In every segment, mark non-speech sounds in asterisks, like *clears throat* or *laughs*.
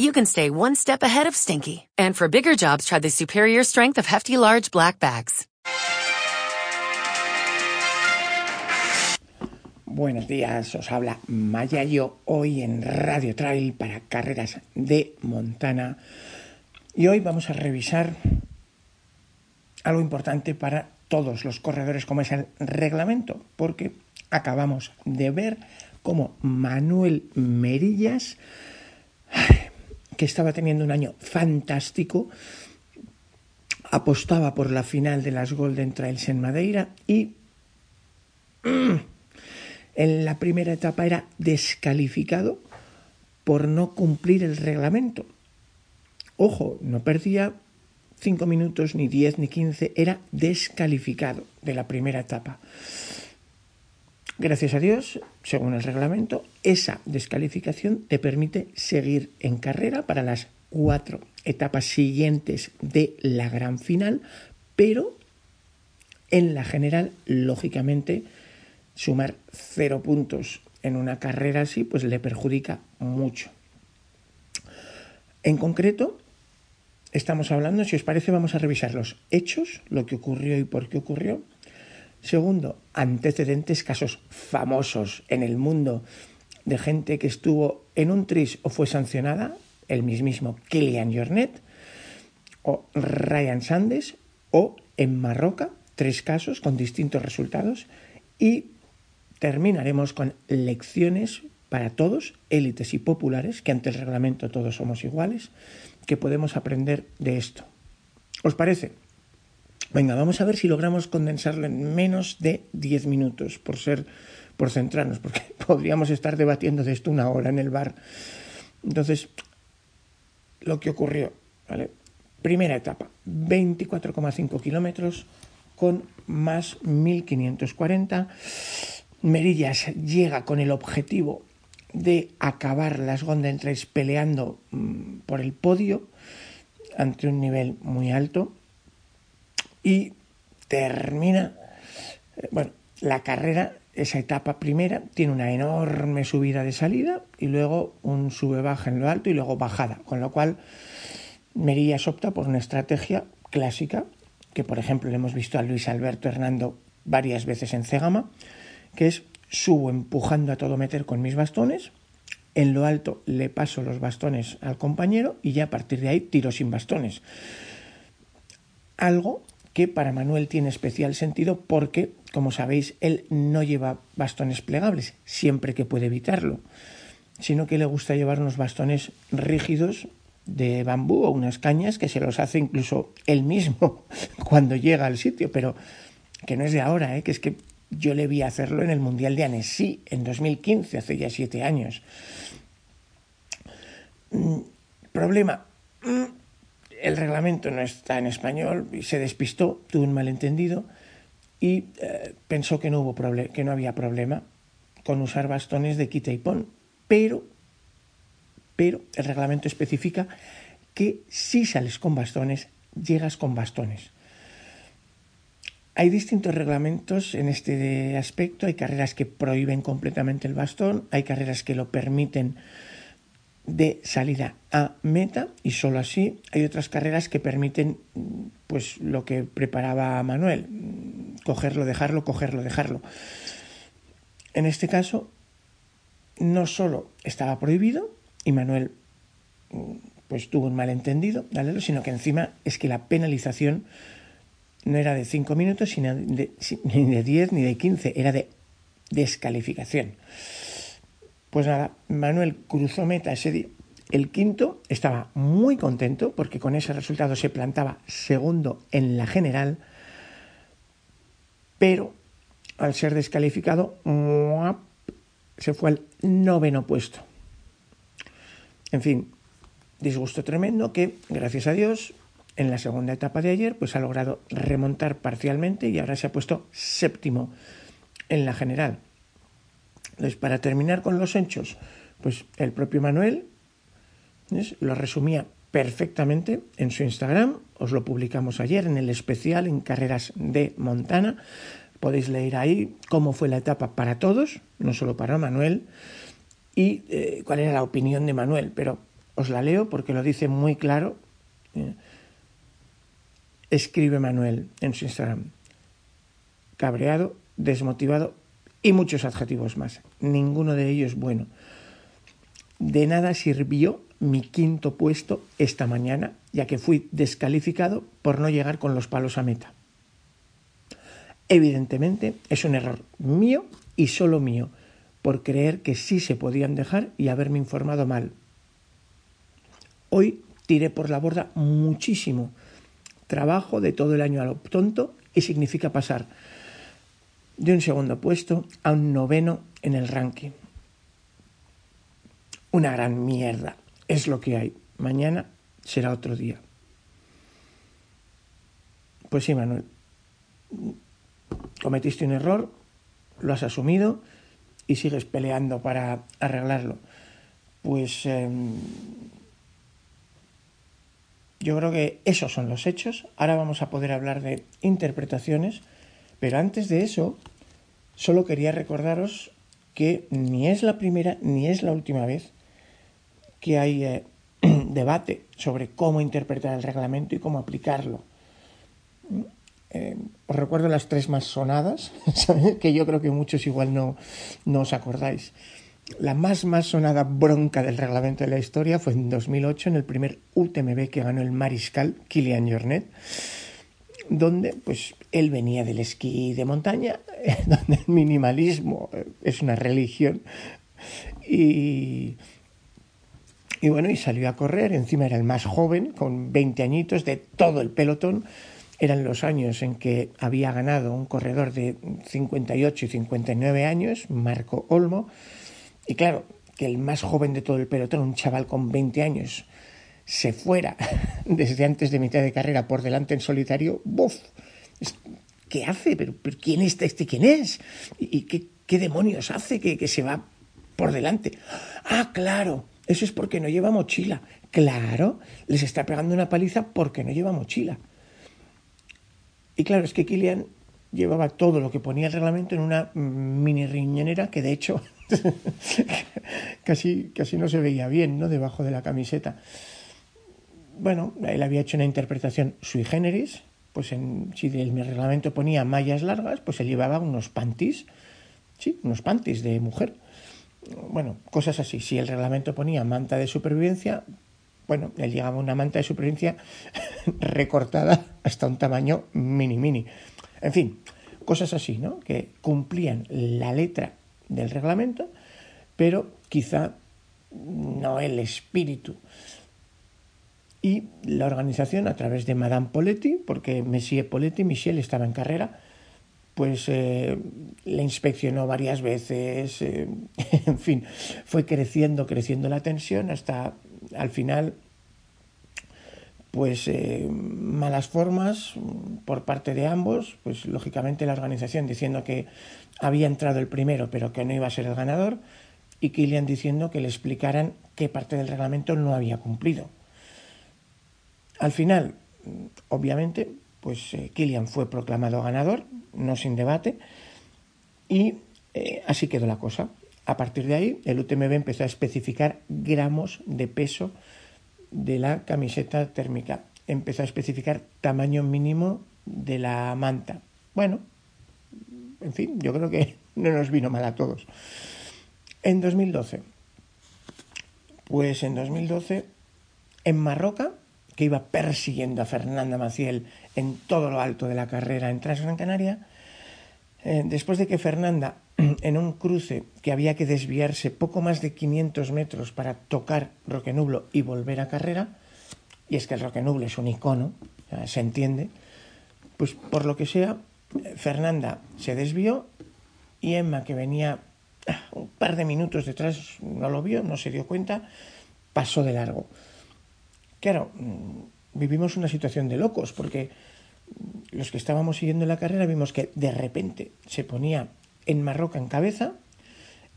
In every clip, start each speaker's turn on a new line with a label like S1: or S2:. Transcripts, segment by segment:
S1: you can stay one step ahead of stinky. And for bigger jobs, try the superior strength of Hefty Large Black Bags.
S2: Buenos días, os habla Mayayo hoy en Radio Trail para carreras de Montana. Y hoy vamos a revisar algo importante para todos los corredores como es el reglamento, porque acabamos de ver cómo Manuel Merillas, que estaba teniendo un año fantástico, apostaba por la final de las Golden Trails en Madeira y en la primera etapa era descalificado por no cumplir el reglamento. Ojo, no perdía 5 minutos, ni 10, ni 15, era descalificado de la primera etapa. Gracias a Dios, según el reglamento, esa descalificación te permite seguir en carrera para las cuatro etapas siguientes de la gran final, pero en la general, lógicamente, sumar cero puntos en una carrera así, pues le perjudica mucho. En concreto, estamos hablando, si os parece, vamos a revisar los hechos, lo que ocurrió y por qué ocurrió. Segundo, antecedentes, casos famosos en el mundo de gente que estuvo en un tris o fue sancionada, el mismísimo Kilian Jornet o Ryan Sandes o en Marroca, tres casos con distintos resultados y terminaremos con lecciones para todos, élites y populares, que ante el reglamento todos somos iguales, que podemos aprender de esto. ¿Os parece? Venga, vamos a ver si logramos condensarlo en menos de 10 minutos, por ser, por centrarnos, porque *laughs* podríamos estar debatiendo de esto una hora en el bar. Entonces, lo que ocurrió, ¿vale? Primera etapa, 24,5 kilómetros con más 1540. Merillas llega con el objetivo de acabar las Golden Trails peleando mm, por el podio ante un nivel muy alto y termina, eh, bueno, la carrera, esa etapa primera, tiene una enorme subida de salida y luego un sube-baja en lo alto y luego bajada, con lo cual Merillas opta por una estrategia clásica que, por ejemplo, le hemos visto a Luis Alberto Hernando varias veces en Cegama, que es subo empujando a todo meter con mis bastones, en lo alto le paso los bastones al compañero y ya a partir de ahí tiro sin bastones. Algo que para Manuel tiene especial sentido porque, como sabéis, él no lleva bastones plegables, siempre que puede evitarlo, sino que le gusta llevar unos bastones rígidos de bambú o unas cañas que se los hace incluso él mismo *laughs* cuando llega al sitio, pero que no es de ahora, ¿eh? que es que yo le vi hacerlo en el Mundial de Annecy en 2015, hace ya siete años. Mm, problema. El reglamento no está en español y se despistó, tuvo un malentendido y eh, pensó que no, hubo que no había problema con usar bastones de quita y pon. Pero, pero el reglamento especifica que si sales con bastones, llegas con bastones. Hay distintos reglamentos en este aspecto. Hay carreras que prohíben completamente el bastón, hay carreras que lo permiten de salida a meta y solo así. Hay otras carreras que permiten pues lo que preparaba Manuel, cogerlo, dejarlo, cogerlo, dejarlo. En este caso no solo estaba prohibido y Manuel pues tuvo un malentendido, sino que encima es que la penalización no era de 5 minutos, ni de 10 ni de 15, era de descalificación. Pues nada, Manuel cruzó meta ese día. El quinto estaba muy contento porque con ese resultado se plantaba segundo en la general, pero al ser descalificado se fue al noveno puesto. En fin, disgusto tremendo que, gracias a Dios, en la segunda etapa de ayer, pues ha logrado remontar parcialmente y ahora se ha puesto séptimo en la general. Entonces, para terminar con los hechos, pues el propio Manuel lo resumía perfectamente en su Instagram, os lo publicamos ayer en el especial en Carreras de Montana. Podéis leer ahí cómo fue la etapa para todos, no solo para Manuel, y eh, cuál era la opinión de Manuel, pero os la leo porque lo dice muy claro. Eh, escribe Manuel en su Instagram. Cabreado, desmotivado y muchos adjetivos más. Ninguno de ellos bueno. De nada sirvió mi quinto puesto esta mañana, ya que fui descalificado por no llegar con los palos a meta. Evidentemente es un error mío y solo mío, por creer que sí se podían dejar y haberme informado mal. Hoy tiré por la borda muchísimo trabajo de todo el año a lo tonto y significa pasar de un segundo puesto a un noveno en el ranking. Una gran mierda. Es lo que hay. Mañana será otro día. Pues sí, Manuel. Cometiste un error, lo has asumido y sigues peleando para arreglarlo. Pues em, yo creo que esos son los hechos. Ahora vamos a poder hablar de interpretaciones, pero antes de eso, solo quería recordaros que ni es la primera ni es la última vez que hay eh, *clears throat* debate sobre cómo interpretar el reglamento y cómo aplicarlo. Eh, os recuerdo las tres más sonadas, *laughs* que yo creo que muchos igual no, no os acordáis. La más más sonada bronca del reglamento de la historia fue en 2008 en el primer UTMB que ganó el mariscal Kilian Jornet, donde pues él venía del esquí de montaña, *laughs* donde el minimalismo eh, es una religión y y bueno, y salió a correr, encima era el más joven, con 20 añitos, de todo el pelotón. Eran los años en que había ganado un corredor de 58 y 59 años, Marco Olmo. Y claro, que el más joven de todo el pelotón, un chaval con 20 años, se fuera *laughs* desde antes de mitad de carrera por delante en solitario, ¡buf! ¿Qué hace? ¿Pero, quién es este? ¿Quién es? ¿Y qué, qué demonios hace que, que se va por delante? Ah, claro, eso es porque no lleva mochila. Claro, les está pegando una paliza porque no lleva mochila. Y claro, es que Kilian llevaba todo lo que ponía el reglamento en una mini riñonera que de hecho *laughs* casi, casi no se veía bien, ¿no? Debajo de la camiseta. Bueno, él había hecho una interpretación sui generis, pues en, si el reglamento ponía mallas largas, pues él llevaba unos panties, sí, unos panties de mujer bueno, cosas así. Si el reglamento ponía manta de supervivencia, bueno, él llegaba una manta de supervivencia *laughs* recortada hasta un tamaño mini mini. En fin, cosas así, ¿no? Que cumplían la letra del reglamento, pero quizá no el espíritu. Y la organización, a través de Madame Poletti, porque Messier Poletti, Michel, estaba en carrera, pues eh, le inspeccionó varias veces, eh, *laughs* en fin, fue creciendo, creciendo la tensión hasta al final, pues eh, malas formas por parte de ambos, pues lógicamente la organización diciendo que había entrado el primero pero que no iba a ser el ganador y Kilian diciendo que le explicaran qué parte del reglamento no había cumplido. Al final, obviamente, pues Kilian fue proclamado ganador, no sin debate, y eh, así quedó la cosa. A partir de ahí, el UTMB empezó a especificar gramos de peso de la camiseta térmica. Empezó a especificar tamaño mínimo de la manta. Bueno, en fin, yo creo que *laughs* no nos vino mal a todos. En 2012, pues en 2012, en Marroca, que iba persiguiendo a Fernanda Maciel en todo lo alto de la carrera en Transgran Canaria, eh, después de que Fernanda, *clears throat* en un cruce que había que desviarse poco más de 500 metros para tocar Roque Nublo y volver a carrera, y es que el Roque Nublo es un icono, se entiende, pues por lo que sea, Fernanda se desvió y Emma, que venía ah, un par de minutos detrás, no lo vio, no se dio cuenta, pasó de largo. Claro, vivimos una situación de locos, porque los que estábamos siguiendo la carrera vimos que de repente se ponía en Marroca en cabeza,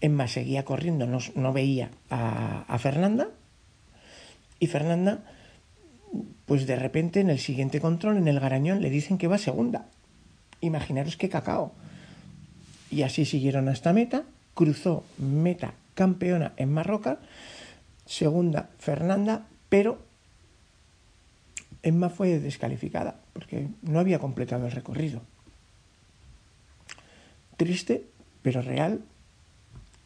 S2: Emma seguía corriendo, no, no veía a, a Fernanda, y Fernanda, pues de repente en el siguiente control, en el Garañón, le dicen que va segunda. Imaginaros qué cacao. Y así siguieron hasta meta, cruzó meta campeona en Marroca, segunda Fernanda, pero Emma fue descalificada porque no había completado el recorrido. Triste, pero real.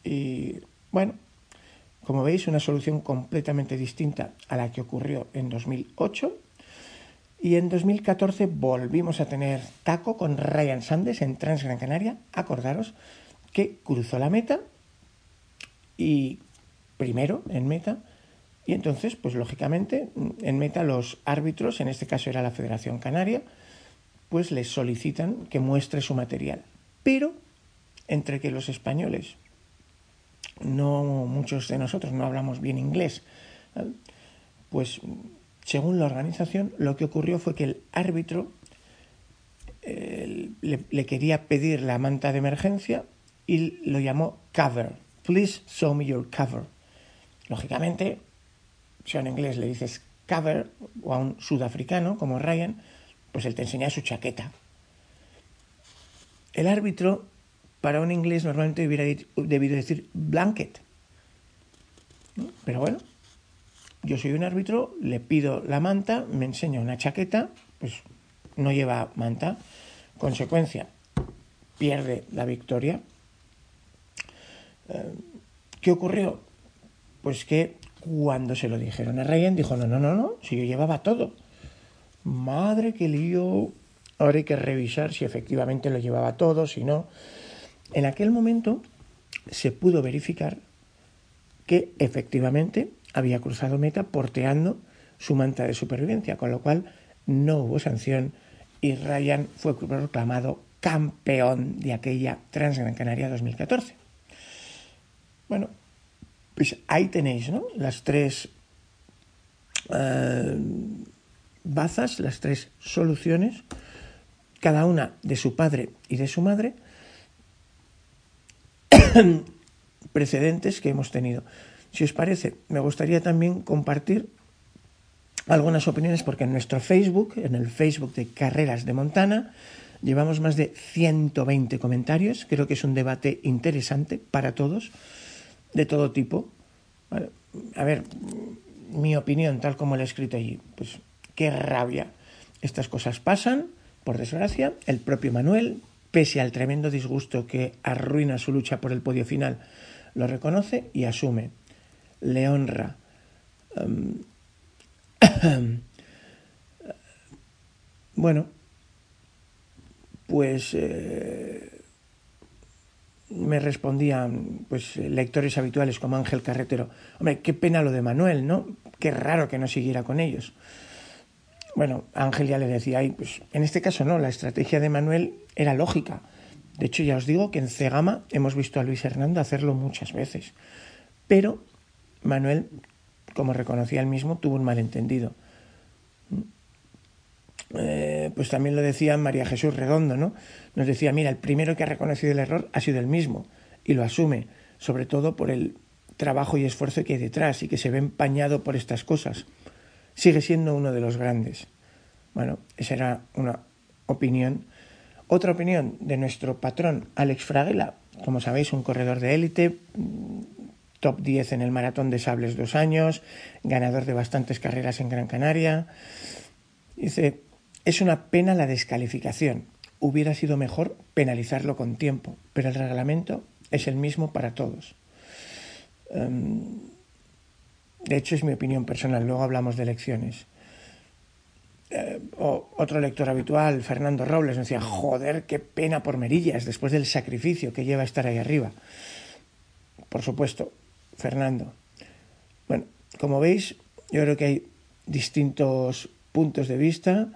S2: Y bueno, como veis, una solución completamente distinta a la que ocurrió en 2008. Y en 2014 volvimos a tener taco con Ryan Sanders en Transgran Canaria. Acordaros que cruzó la meta y primero en meta y entonces, pues lógicamente, en meta los árbitros, en este caso era la Federación Canaria, pues les solicitan que muestre su material. Pero entre que los españoles, no muchos de nosotros no hablamos bien inglés, pues según la organización, lo que ocurrió fue que el árbitro eh, le, le quería pedir la manta de emergencia y lo llamó cover. Please show me your cover. Lógicamente, si en inglés le dices cover o a un sudafricano como Ryan, pues él te enseña su chaqueta. El árbitro para un inglés normalmente hubiera debido decir blanket. Pero bueno, yo soy un árbitro, le pido la manta, me enseña una chaqueta, pues no lleva manta. Consecuencia, pierde la victoria. Eh, ¿Qué ocurrió? Pues que cuando se lo dijeron a Ryan, dijo, no, no, no, no, si yo llevaba todo. Madre que lío, ahora hay que revisar si efectivamente lo llevaba todo, si no. En aquel momento se pudo verificar que efectivamente había cruzado meta porteando su manta de supervivencia, con lo cual no hubo sanción y Ryan fue proclamado campeón de aquella Transgran Canaria 2014. Bueno, pues ahí tenéis, ¿no? Las tres eh, bazas, las tres soluciones, cada una de su padre y de su madre, *coughs* precedentes que hemos tenido. Si os parece, me gustaría también compartir algunas opiniones porque en nuestro Facebook, en el Facebook de Carreras de Montana, llevamos más de 120 comentarios. Creo que es un debate interesante para todos de todo tipo. A ver, mi opinión, tal como la he escrito allí, pues qué rabia. Estas cosas pasan, por desgracia. El propio Manuel, pese al tremendo disgusto que arruina su lucha por el podio final, lo reconoce y asume. Le honra. Um, *coughs* bueno, pues eh, me respondían pues lectores habituales como Ángel Carretero, hombre, qué pena lo de Manuel, ¿no? Qué raro que no siguiera con ellos. Bueno, Ángel ya le decía, pues en este caso no, la estrategia de Manuel era lógica. De hecho, ya os digo que en Cegama hemos visto a Luis Hernando hacerlo muchas veces. Pero Manuel, como reconocía él mismo, tuvo un malentendido. Eh, pues también lo decía María Jesús Redondo, ¿no? Nos decía, mira, el primero que ha reconocido el error ha sido el mismo y lo asume, sobre todo por el trabajo y esfuerzo que hay detrás y que se ve empañado por estas cosas. Sigue siendo uno de los grandes. Bueno, esa era una opinión. Otra opinión de nuestro patrón Alex Fraguela, como sabéis, un corredor de élite, top 10 en el maratón de sables dos años, ganador de bastantes carreras en Gran Canaria. Dice, es una pena la descalificación. Hubiera sido mejor penalizarlo con tiempo, pero el reglamento es el mismo para todos. Em, de hecho, es mi opinión personal. Luego hablamos de elecciones. Eh, otro lector habitual, Fernando Robles, decía, joder, qué pena por Merillas, después del sacrificio que lleva estar ahí arriba. Por supuesto, Fernando. Bueno, como veis, yo creo que hay distintos puntos de vista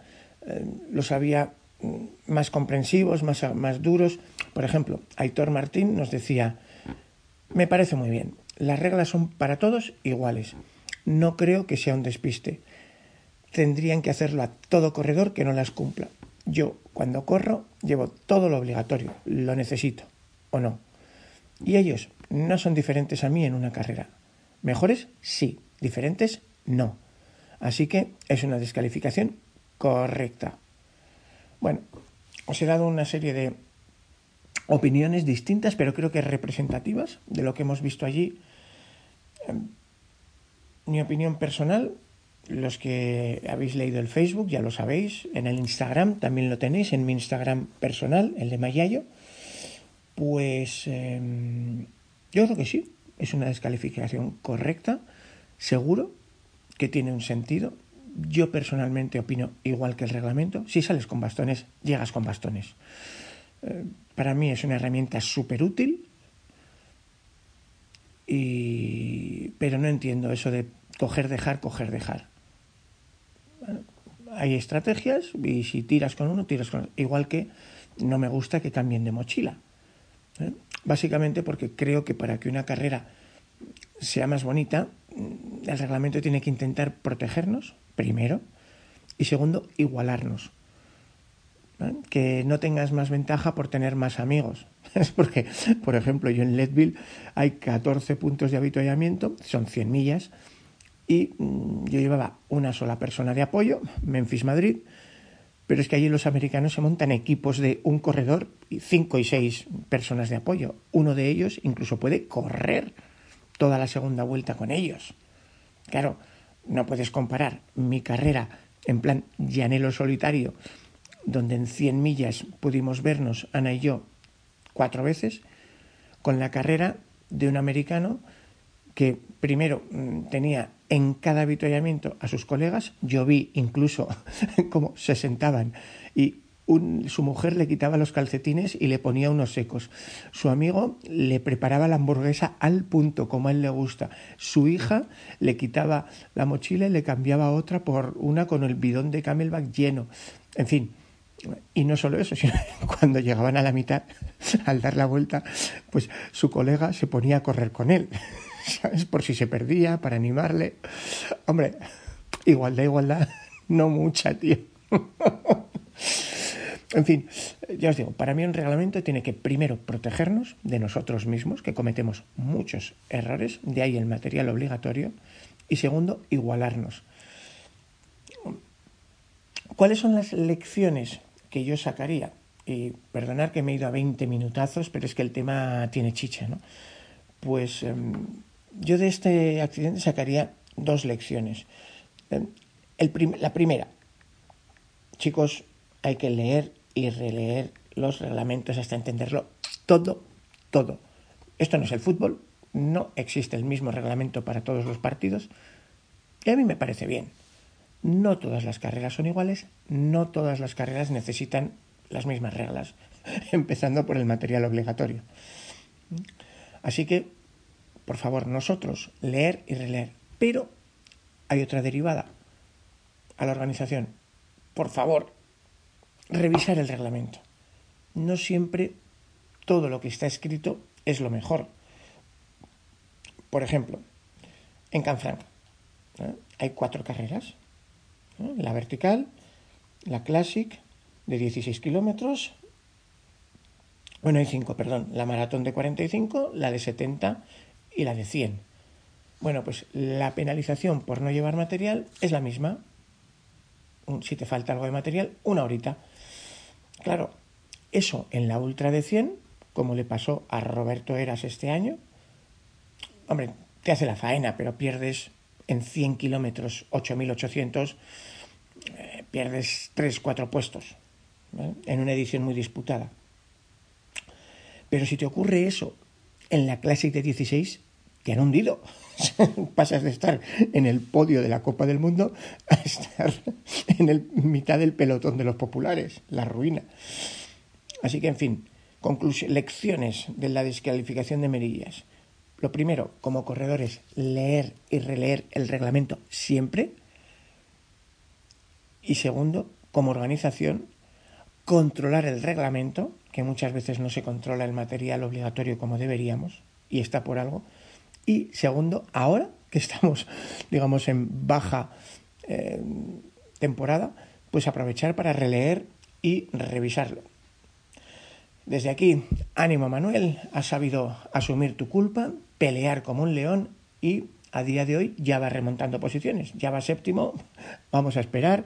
S2: los había mm, más comprensivos, más, más duros. Por ejemplo, Aitor Martín nos decía, me parece muy bien, las reglas son para todos iguales. No creo que sea un despiste. tendrían que hacerlo a todo corredor que no las cumpla. Yo, cuando corro, llevo todo lo obligatorio, lo necesito o no. Y ellos no son diferentes a mí en una carrera. Mejores, sí. Diferentes, no. Así que es una descalificación correcta. Bueno, os he dado una serie de opiniones distintas, pero creo que representativas de lo que hemos visto allí. Em, mi opinión personal, los que habéis leído el Facebook ya lo sabéis, en el Instagram también lo tenéis, en mi Instagram personal, el de Mayayo, pues em, yo creo que sí, es una descalificación correcta, seguro que tiene un sentido. Yo personalmente opino igual que el reglamento, si sales con bastones, llegas con bastones. Eh, para mí es una herramienta súper útil, y... pero no entiendo eso de coger, dejar, coger, dejar. hay estrategias y si tiras con uno, tiras con otro. Igual que no me gusta que cambien de mochila. ¿eh? Básicamente porque creo que para que una carrera sea más bonita, el reglamento tiene que intentar protegernos, primero, y segundo, igualarnos que no tengas más ventaja por tener más amigos. *laughs* Es porque, por ejemplo, yo en Leadville hay 14 puntos de habituallamiento, son 100 millas, y mm, yo llevaba una sola persona de apoyo, Memphis Madrid, pero es que allí los americanos se montan equipos de un corredor y cinco y seis personas de apoyo. Uno de ellos incluso puede correr toda la segunda vuelta con ellos. Claro, no puedes comparar mi carrera en plan llanelo solitario donde en 100 millas pudimos vernos, Ana y yo, cuatro veces, con la carrera de un americano que primero mm, tenía en cada avituallamiento a sus colegas, yo vi incluso *laughs* cómo se sentaban y su mujer le quitaba los calcetines y le ponía unos secos. Su amigo le preparaba la hamburguesa al punto, como a él le gusta. Su hija le quitaba la mochila y le cambiaba otra por una con el bidón de camelback lleno. En fin, y no solo eso, *laughs* sino cuando llegaban a la mitad, *laughs* al dar la vuelta, pues su colega se ponía a correr con él, *laughs* ¿sabes? Por si se perdía, para animarle. Hombre, igualdad, igualdad, no mucha, tío. En fin, ya os digo, para mí un reglamento tiene que primero protegernos de nosotros mismos, que cometemos muchos errores, de ahí el material obligatorio, y segundo, igualarnos. ¿Cuáles son las lecciones que yo sacaría, y perdonar que me he ido a 20 minutazos, pero es que el tema tiene chicha, ¿no? Pues em, yo de este accidente sacaría dos lecciones. Em, la primera, chicos, hay que leer y releer los reglamentos hasta entenderlo todo, todo. Esto no es el fútbol, no existe el mismo reglamento para todos los partidos y a mí me parece bien. No todas las carreras son iguales, no todas las carreras necesitan las mismas reglas, *laughs* empezando por el material obligatorio. Así que, por favor, nosotros leer y releer. Pero hay otra derivada a la organización. Por favor, revisar el reglamento. No siempre todo lo que está escrito es lo mejor. Por ejemplo, en Canfranc ¿eh? hay cuatro carreras la vertical, la Classic de 16 kilómetros, bueno, hay cinco, perdón, la maratón de 45, la de 70 y la de 100. Bueno, pues la penalización por no llevar material es la misma. Si te falta algo de material, una horita. Claro, eso en la ultra de 100, como le pasó a Roberto Eras este año, hombre, te hace la faena, pero pierdes en 100 kilómetros 8.800 eh, pierdes 3-4 puestos en una edición muy disputada. Pero si te ocurre eso en la Classic de 16, te han hundido. *laughs* Pasas de estar en el podio de la Copa del Mundo a estar en el mitad del pelotón de los populares, la ruina. Así que, en fin, lecciones de la descalificación de Merillas. Lo primero, como corredores, leer y releer el reglamento siempre. Y segundo, como organización, controlar el reglamento, que muchas veces no se controla el material obligatorio como deberíamos, y está por algo. Y segundo, ahora que estamos, *laughs* digamos, en baja, eh, temporada, pues aprovechar para releer y revisarlo. Desde aquí, ánimo Manuel, has sabido asumir tu culpa, pelear como un león y a día de hoy ya va remontando posiciones, ya va séptimo, *laughs* vamos a esperar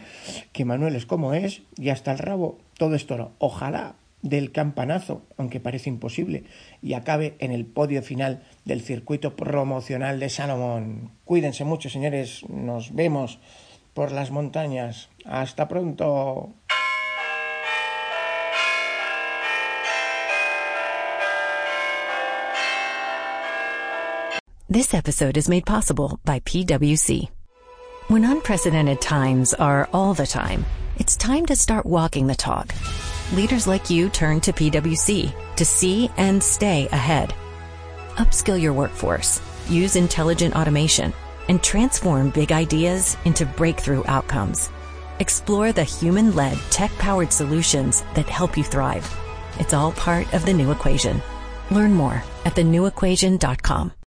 S2: que Manuel es como es, ya está el rabo, todo esto ojalá del campanazo, aunque parece imposible, y acabe en el podio final del circuito promocional de Salomón. Cuídense mucho, señores, nos vemos por las montañas. Hasta pronto.
S1: This episode is made possible by PwC. When unprecedented times are all the time, it's time to start walking the talk. Leaders like you turn to PwC to see and stay ahead. Upskill your workforce, use intelligent automation, and transform big ideas into breakthrough outcomes. Explore the human-led, tech-powered solutions that help you thrive. It's all part of the new equation. Learn more at thenewequation.com.